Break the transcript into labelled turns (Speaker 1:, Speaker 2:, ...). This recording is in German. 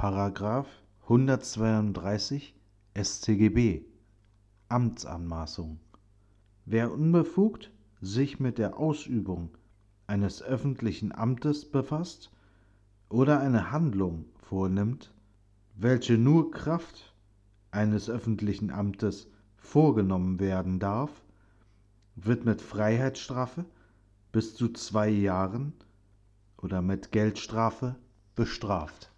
Speaker 1: Paragraf 132 StGB Amtsanmaßung. Wer unbefugt sich mit der Ausübung eines öffentlichen Amtes befasst oder eine Handlung vornimmt, welche nur Kraft eines öffentlichen Amtes vorgenommen werden darf, wird mit Freiheitsstrafe bis zu zwei Jahren oder mit Geldstrafe bestraft.